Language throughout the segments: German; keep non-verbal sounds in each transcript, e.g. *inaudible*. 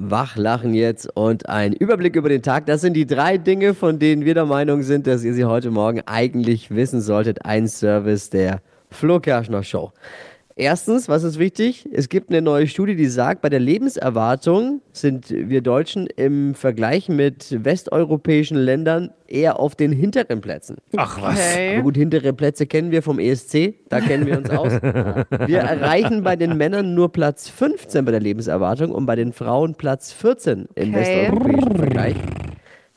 Wachlachen jetzt und ein Überblick über den Tag. Das sind die drei Dinge, von denen wir der Meinung sind, dass ihr sie heute Morgen eigentlich wissen solltet. Ein Service der Flo Kerschner Show. Erstens, was ist wichtig? Es gibt eine neue Studie, die sagt, bei der Lebenserwartung sind wir Deutschen im Vergleich mit westeuropäischen Ländern eher auf den hinteren Plätzen. Ach was. Aber gut, hintere Plätze kennen wir vom ESC, da kennen wir uns aus. *laughs* Wir erreichen bei den Männern nur Platz 15 bei der Lebenserwartung und bei den Frauen Platz 14 im Okay. westeuropäischen Vergleich.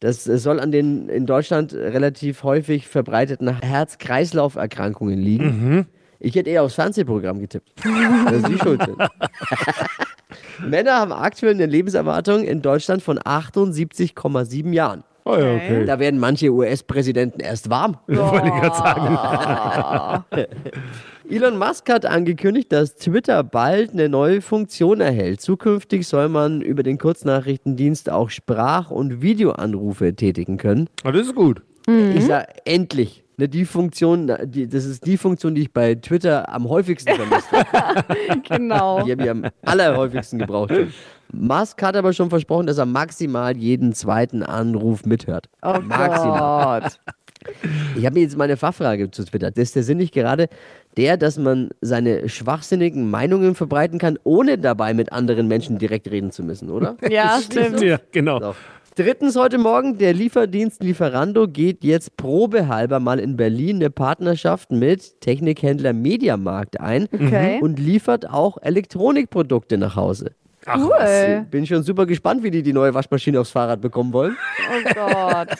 Das soll an den in Deutschland relativ häufig verbreiteten Herz-Kreislauf-Erkrankungen liegen. Ich hätte eher aufs Fernsehprogramm getippt. dass Sie schuld sind. *laughs* Männer haben aktuell eine Lebenserwartung in Deutschland von 78,7 Jahren. Oh ja, okay. Da werden manche US-Präsidenten erst warm. *laughs* Wollte ich gerade sagen. *laughs* Elon Musk hat angekündigt, dass Twitter bald eine neue Funktion erhält. Zukünftig soll man über den Kurznachrichtendienst auch Sprach- und Videoanrufe tätigen können. Ah, das ist gut. Ich sag endlich. Ne, die Funktion, die, das ist die Funktion, die ich bei Twitter am häufigsten vermisst habe. *laughs* Genau. Die habe ich am allerhäufigsten gebraucht. Musk hat aber schon versprochen, dass er maximal jeden zweiten Anruf mithört. Oh maximal. Gott. Ich habe mir jetzt meine Fachfrage zu Twitter. Ist der Sinn nicht gerade der, dass man seine schwachsinnigen Meinungen verbreiten kann, ohne dabei mit anderen Menschen direkt reden zu müssen, oder? Ja, stimmt. Ja, genau. So. Drittens heute Morgen, der Lieferdienst Lieferando geht jetzt probehalber mal in Berlin eine Partnerschaft mit Technikhändler Mediamarkt ein Okay. und liefert auch Elektronikprodukte nach Hause. Cool. Bin schon super gespannt, wie die die neue Waschmaschine aufs Fahrrad bekommen wollen. Oh Gott. *laughs*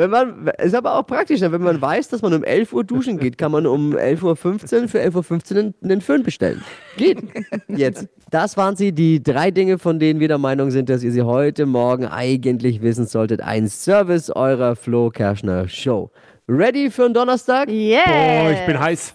Wenn man, ist aber auch praktisch, wenn man weiß, dass man um 11 Uhr duschen geht, kann man um 11.15 Uhr für 11.15 Uhr einen- einen Föhn bestellen. Geht. Jetzt. Das waren sie, die drei Dinge, von denen wir der Meinung sind, dass ihr sie heute Morgen eigentlich wissen solltet. Ein Service eurer Flo Kerschner Show. Ready für einen Donnerstag? Yeah. Oh, ich bin heiß.